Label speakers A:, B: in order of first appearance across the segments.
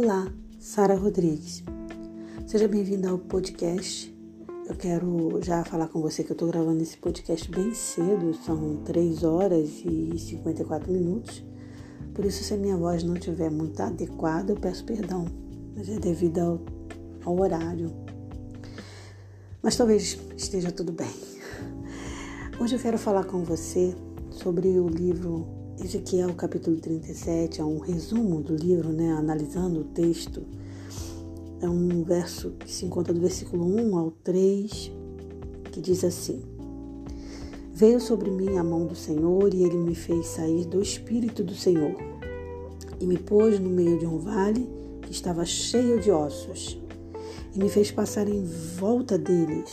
A: Olá, Sara Rodrigues. Seja bem-vinda ao podcast. Eu quero já falar com você que eu estou gravando esse podcast bem cedo, são 3 horas e 54 minutos. Por isso, se a minha voz não estiver muito adequada, eu peço perdão, mas é devido ao, ao horário. Mas talvez esteja tudo bem. Hoje eu quero falar com você sobre o livro Ezequiel capítulo 37 é um resumo do livro, né, analisando o texto. É um verso que se encontra do versículo 1 ao 3, que diz assim: Veio sobre mim a mão do Senhor e ele me fez sair do espírito do Senhor e me pôs no meio de um vale que estava cheio de ossos e me fez passar em volta deles.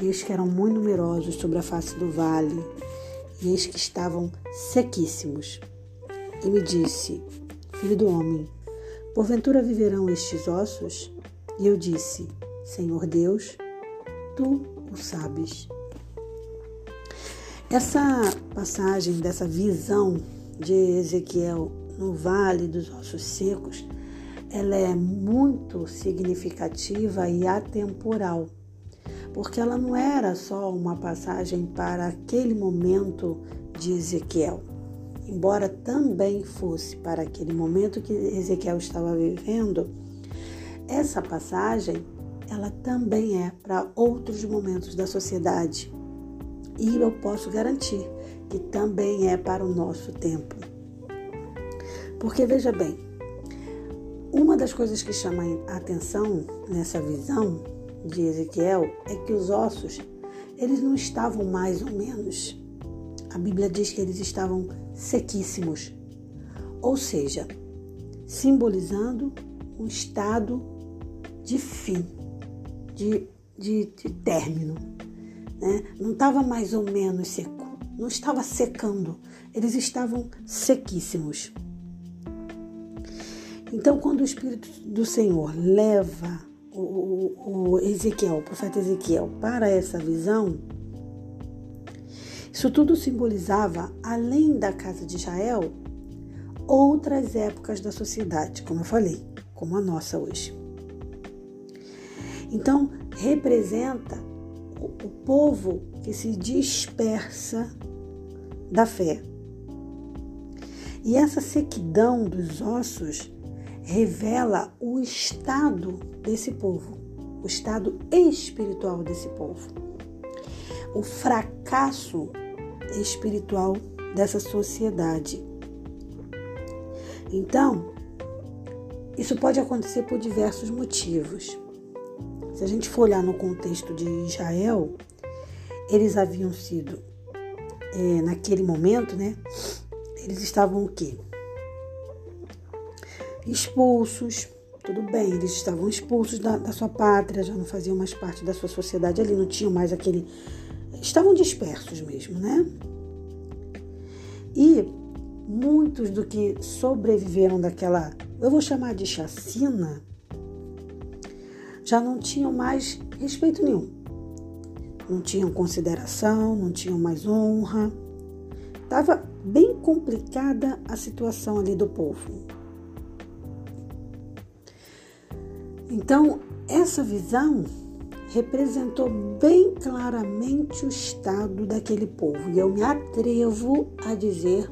A: E eles que eram muito numerosos sobre a face do vale e eis que estavam sequíssimos. E me disse: Filho do homem, porventura viverão estes ossos? E eu disse: Senhor Deus, tu o sabes. Essa passagem dessa visão de Ezequiel no vale dos ossos secos, ela é muito significativa e atemporal porque ela não era só uma passagem para aquele momento de Ezequiel, embora também fosse para aquele momento que Ezequiel estava vivendo, essa passagem ela também é para outros momentos da sociedade. E eu posso garantir que também é para o nosso tempo. Porque veja bem, uma das coisas que chama a atenção nessa visão de Ezequiel é que os ossos, eles não estavam mais ou menos. A Bíblia diz que eles estavam sequíssimos, ou seja, simbolizando um estado de fim, de, de, de término. Né? Não estava mais ou menos seco, não estava secando, eles estavam sequíssimos. Então, quando o Espírito do Senhor leva o, o Ezequiel, o profeta Ezequiel, para essa visão, isso tudo simbolizava, além da casa de Israel, outras épocas da sociedade, como eu falei, como a nossa hoje. Então, representa o, o povo que se dispersa da fé. E essa sequidão dos ossos revela o estado desse povo, o estado espiritual desse povo, o fracasso espiritual dessa sociedade. Então, isso pode acontecer por diversos motivos. Se a gente for olhar no contexto de Israel, eles haviam sido, é, naquele momento, né? Eles estavam o quê? expulsos. Tudo bem, eles estavam expulsos da, da sua pátria, já não faziam mais parte da sua sociedade ali, não tinham mais aquele. Estavam dispersos mesmo, né? E muitos do que sobreviveram daquela, eu vou chamar de chacina, já não tinham mais respeito nenhum. Não tinham consideração, não tinham mais honra. Estava bem complicada a situação ali do povo. Então, essa visão representou bem claramente o estado daquele povo. E eu me atrevo a dizer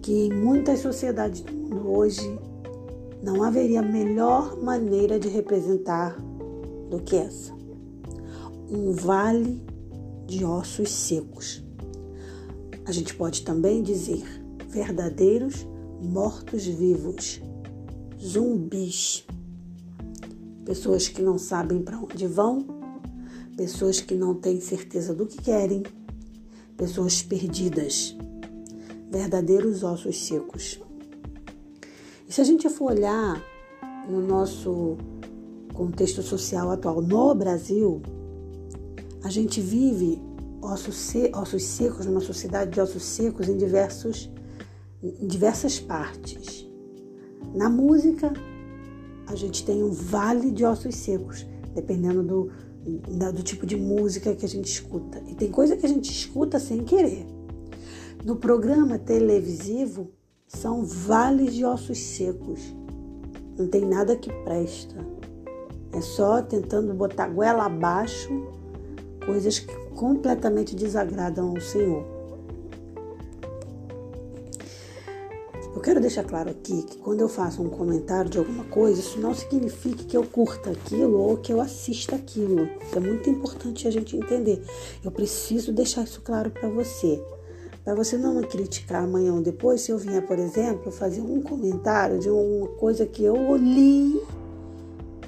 A: que em muitas sociedades do mundo hoje não haveria melhor maneira de representar do que essa. Um vale de ossos secos. A gente pode também dizer verdadeiros mortos-vivos, zumbis pessoas que não sabem para onde vão, pessoas que não têm certeza do que querem, pessoas perdidas, verdadeiros ossos secos. E se a gente for olhar no nosso contexto social atual no Brasil, a gente vive ossos, ossos secos, numa sociedade de ossos secos em, diversos, em diversas partes. Na música, a gente tem um vale de ossos secos, dependendo do, do tipo de música que a gente escuta. E tem coisa que a gente escuta sem querer. No programa televisivo, são vales de ossos secos. Não tem nada que presta. É só tentando botar goela abaixo coisas que completamente desagradam ao Senhor. Quero deixar claro aqui que quando eu faço um comentário de alguma coisa, isso não significa que eu curta aquilo ou que eu assista aquilo. É muito importante a gente entender. Eu preciso deixar isso claro para você. Para você não me criticar amanhã ou depois, se eu vier, por exemplo, fazer um comentário de uma coisa que eu li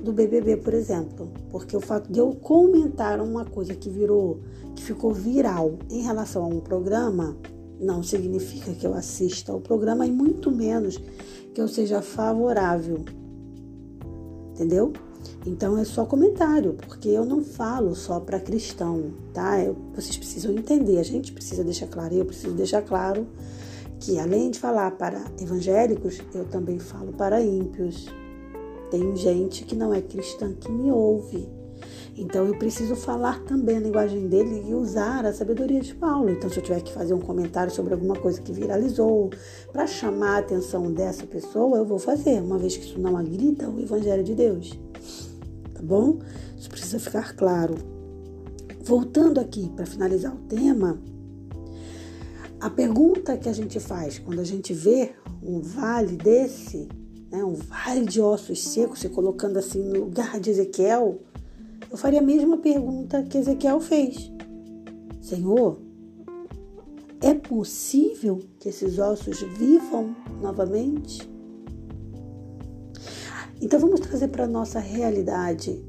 A: do BBB, por exemplo. Porque o fato de eu comentar uma coisa que virou, que ficou viral em relação a um programa, não significa que eu assista ao programa e muito menos que eu seja favorável. Entendeu? Então é só comentário, porque eu não falo só para cristão, tá? Eu, vocês precisam entender, a gente precisa deixar claro, eu preciso deixar claro que além de falar para evangélicos, eu também falo para ímpios. Tem gente que não é cristã que me ouve. Então eu preciso falar também a linguagem dele e usar a sabedoria de Paulo. Então, se eu tiver que fazer um comentário sobre alguma coisa que viralizou, para chamar a atenção dessa pessoa, eu vou fazer, uma vez que isso não agrida o Evangelho de Deus. Tá bom? Isso precisa ficar claro. Voltando aqui para finalizar o tema, a pergunta que a gente faz quando a gente vê um vale desse, né, um vale de ossos secos, se colocando assim no lugar de Ezequiel, eu faria a mesma pergunta que Ezequiel fez: Senhor, é possível que esses ossos vivam novamente? Então vamos trazer para a nossa realidade.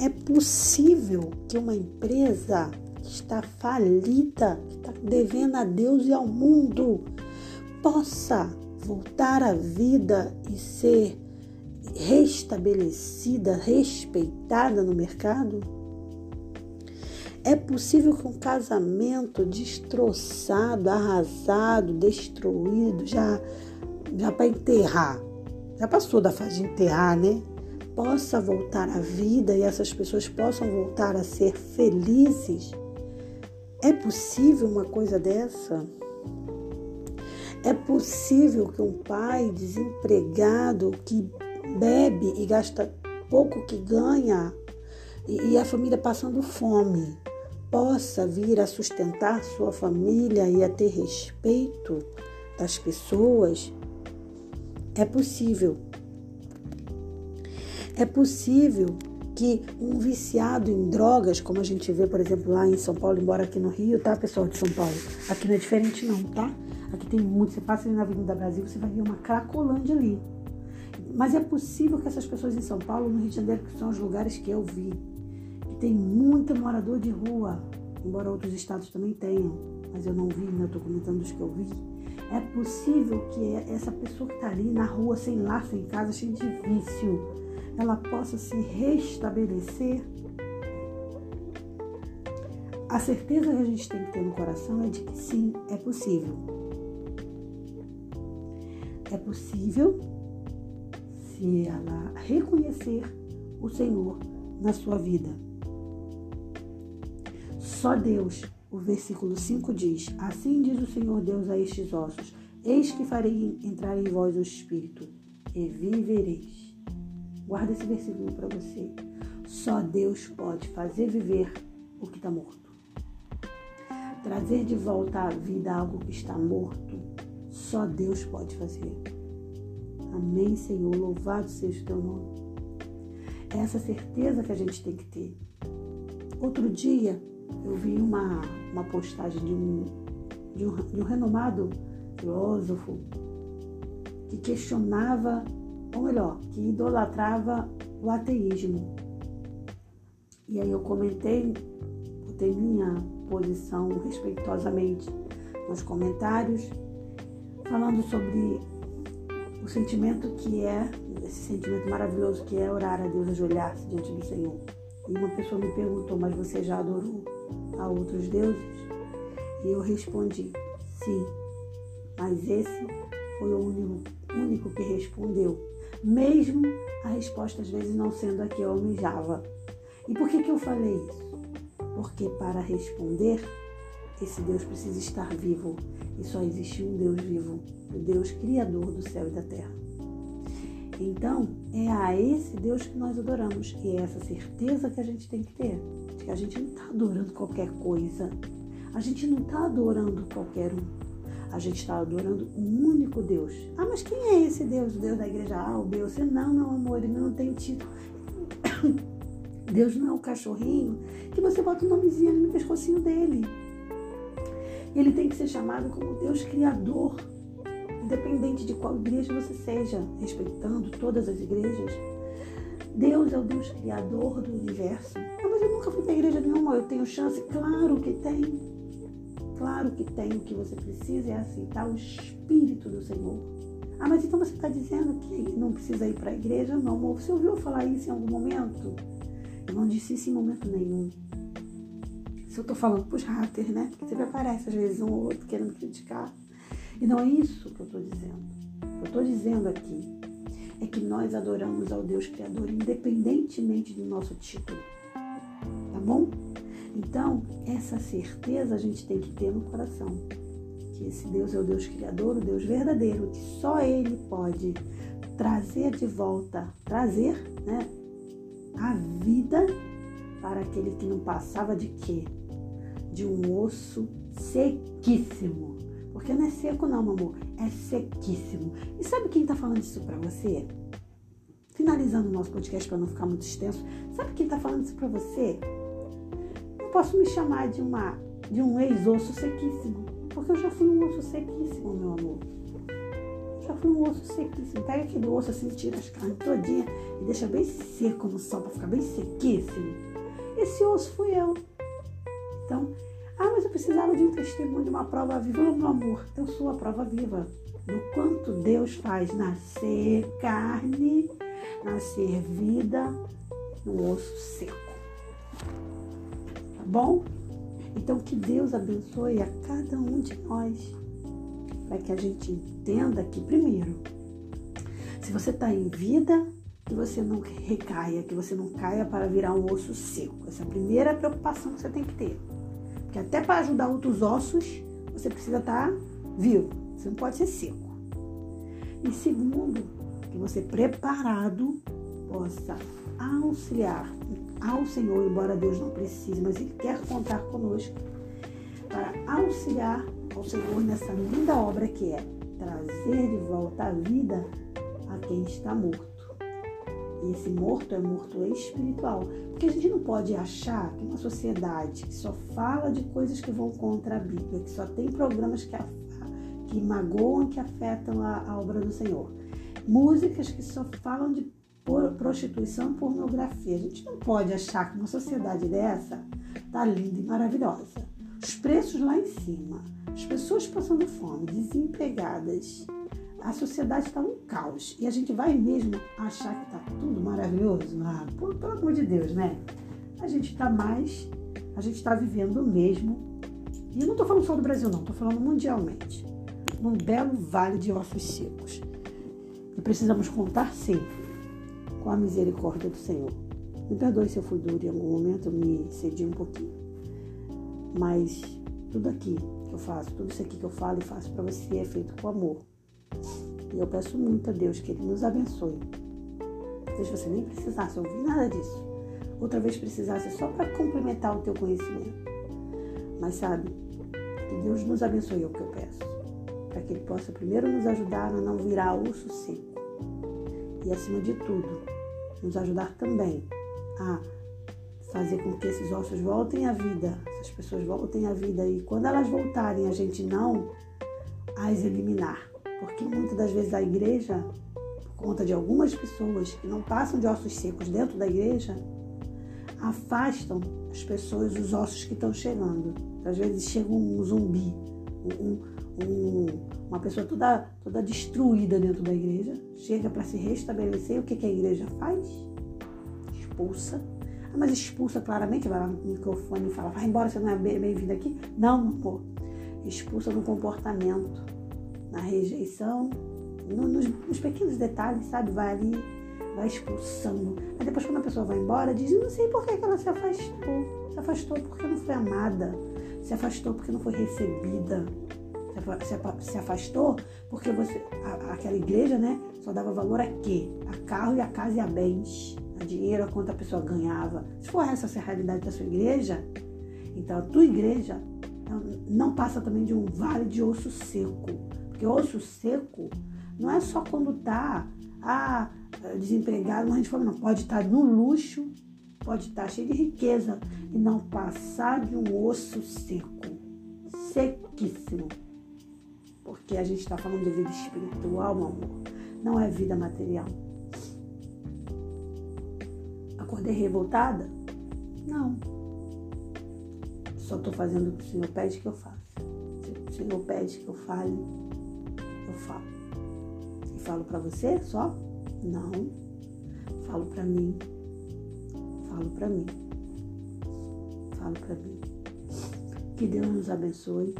A: É possível que uma empresa que está falida, que está devendo a Deus e ao mundo, possa voltar à vida e ser restabelecida, respeitada no mercado? É possível que um casamento destroçado, arrasado, destruído, já, já para enterrar, já passou da fase de enterrar, né? Possa voltar à vida e essas pessoas possam voltar a ser felizes? É possível uma coisa dessa? É possível que um pai desempregado que bebe e gasta pouco que ganha e, e a família passando fome possa vir a sustentar sua família e a ter respeito das pessoas, é possível. É possível que um viciado em drogas, como a gente vê, por exemplo, lá em São Paulo, embora aqui no Rio, tá, pessoal de São Paulo? Aqui não é diferente não, tá? Aqui tem muito, você passa ali na Avenida Brasil, você vai ver uma cracolândia ali. Mas é possível que essas pessoas em São Paulo, no Rio de Janeiro, que são os lugares que eu vi, que tem muito morador de rua, embora outros estados também tenham, mas eu não vi, né? estou comentando dos que eu vi. É possível que essa pessoa que está ali na rua, sem lar, sem casa, cheia de vício, ela possa se restabelecer. A certeza que a gente tem que ter no coração é de que sim, é possível. É possível se ela reconhecer o Senhor na sua vida. Só Deus, o versículo 5 diz: Assim diz o Senhor Deus a estes ossos: Eis que farei entrar em vós o Espírito, e vivereis. Guarda esse versículo para você. Só Deus pode fazer viver o que está morto. Trazer de volta à vida algo que está morto, só Deus pode fazer. Amém, Senhor. Louvado seja o teu nome. É essa certeza que a gente tem que ter. Outro dia, eu vi uma, uma postagem de um, de um, de um renomado filósofo que questionava, ou melhor, que idolatrava o ateísmo. E aí eu comentei, botei minha posição respeitosamente nos comentários, falando sobre o sentimento que é, esse sentimento maravilhoso que é orar a Deus, ajoelhar-se diante do Senhor. E uma pessoa me perguntou, mas você já adorou a outros deuses? E eu respondi, sim, mas esse foi o único, único que respondeu, mesmo a resposta às vezes não sendo a que eu almejava. E por que, que eu falei isso? Porque para responder, esse Deus precisa estar vivo e só existe um Deus vivo, o Deus criador do céu e da terra. Então, é a esse Deus que nós adoramos. E é essa certeza que a gente tem que ter. De que a gente não está adorando qualquer coisa. A gente não está adorando qualquer um. A gente está adorando um único Deus. Ah, mas quem é esse Deus? O Deus da igreja A, o B, o C? Não, meu amor, ele não tem título. Deus não é o cachorrinho que você bota o nomezinho ali no pescocinho dele. Ele tem que ser chamado como Deus Criador, independente de qual igreja você seja, respeitando todas as igrejas. Deus é o Deus Criador do universo. Ah, mas eu nunca fui para igreja nenhuma, eu tenho chance? Claro que tem. Claro que tem. O que você precisa é aceitar o Espírito do Senhor. Ah, mas então você está dizendo que não precisa ir para a igreja? Não, amor. Você ouviu falar isso em algum momento? Eu não disse isso em momento nenhum. Se eu estou falando para os haters, né? Porque sempre aparece às vezes um ou outro querendo criticar. E não é isso que eu estou dizendo. O que eu estou dizendo aqui é que nós adoramos ao Deus Criador independentemente do nosso título. Tá bom? Então, essa certeza a gente tem que ter no coração. Que esse Deus é o Deus Criador, o Deus verdadeiro, que só Ele pode trazer de volta, trazer, né? a vida para aquele que não passava de quê? De um osso sequíssimo. Porque não é seco não, meu amor, é sequíssimo. E sabe quem está falando isso para você? Finalizando o nosso podcast para não ficar muito extenso, sabe quem está falando isso para você? Eu posso me chamar de uma de um ex-osso sequíssimo, porque eu já fui um osso sequíssimo, meu amor já foi um osso sequíssimo. Pega aqui do osso assim, tira as carnes todinha e deixa bem seco no sol para ficar bem sequíssimo. Esse osso fui eu. Então, ah, mas eu precisava de um testemunho, de uma prova viva. Oh, meu amor, eu sou a prova viva do quanto Deus faz nascer carne, nascer vida no osso seco. Tá bom? Então, que Deus abençoe a cada um de nós para que a gente entenda que, primeiro, se você está em vida, que você não recaia, que você não caia para virar um osso seco. Essa é a primeira preocupação que você tem que ter. Porque até para ajudar outros ossos, você precisa estar tá vivo. Você não pode ser seco. E segundo, que você preparado possa auxiliar ao Senhor, embora Deus não precise, mas Ele quer contar conosco para auxiliar ao Senhor nessa linda obra que é trazer de volta a vida a quem está morto. E esse morto é morto espiritual. Porque a gente não pode achar que uma sociedade que só fala de coisas que vão contra a Bíblia, que só tem programas que, que magoam, que afetam a, a obra do Senhor, músicas que só falam de prostituição pornografia. A gente não pode achar que uma sociedade dessa tá linda e maravilhosa. Os preços lá em cima, as pessoas passando fome, desempregadas, a sociedade está um caos. E a gente vai mesmo achar que está tudo maravilhoso? Ah, pelo, amor de Deus, né? A gente está mais, a gente está vivendo mesmo. E não estou falando só do Brasil, não, estou falando mundialmente. Num belo vale de ossos secos. E precisamos contar sempre com a misericórdia do Senhor. Me perdoe se eu fui duro em algum momento, me cedi um pouquinho. Mas tudo aqui que eu faço, tudo isso aqui que eu falo e faço para você é feito com amor. E eu peço muito a Deus que Ele nos abençoe. Talvez você nem precisasse ouvir nada disso. Outra vez precisasse só para complementar o teu conhecimento. Mas sabe, que Deus nos abençoe é o que eu peço. Para que Ele possa primeiro nos ajudar a não virar osso seco. E acima de tudo, nos ajudar também a fazer com que esses ossos voltem à vida, essas pessoas voltem à vida e quando elas voltarem a gente não as eliminar, porque muitas das vezes a igreja, conta de algumas pessoas que não passam de ossos secos dentro da igreja, afastam as pessoas, os ossos que estão chegando. Às vezes chega um zumbi, um, um, uma pessoa toda, toda destruída dentro da igreja, chega para se restabelecer. O que, que a igreja faz? Expulsa mas expulsa claramente, vai lá no microfone e fala, vai embora, você não é bem-vindo aqui. Não, não pô. Expulsa no comportamento, na rejeição, no, nos, nos, pequenos detalhes, sabe? Vai ali, vai expulsando. Aí depois quando a pessoa vai embora, diz, não sei por que ela se afastou. Se afastou porque não foi amada. Se afastou porque não foi recebida. se afastou porque você, a, aquela igreja, né, só dava valor a quê? A carro e a casa e a bens, a dinheiro, a quanto a pessoa ganhava. Se for essa a realidade da sua igreja, então a tua igreja não passa também de um vale de osso seco. Porque osso seco não é só quando tá ah, desempregado, morrendo de fome, não. Pode estar tá no luxo, pode estar tá cheio de riqueza e não passar de um osso seco, sequíssimo. Porque a gente está falando de vida espiritual, meu amor, não é vida material. Acordei revoltada? Não. Só estou fazendo o que o Senhor pede que eu faça. Se o Senhor pede que eu fale, eu falo. Falo para você só? Não. Falo para mim. Falo para mim. Falo para mim. Que Deus nos abençoe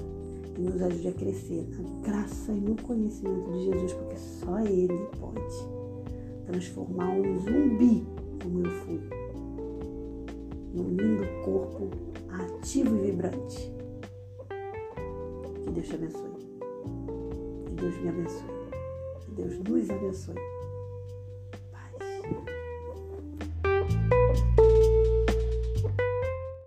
A: e nos ajude a crescer na graça e no conhecimento de Jesus, porque só Ele pode transformar um zumbi como eu fui num lindo corpo ativo e vibrante. Que Deus te abençoe. Que Deus me abençoe. Deus nos abençoe.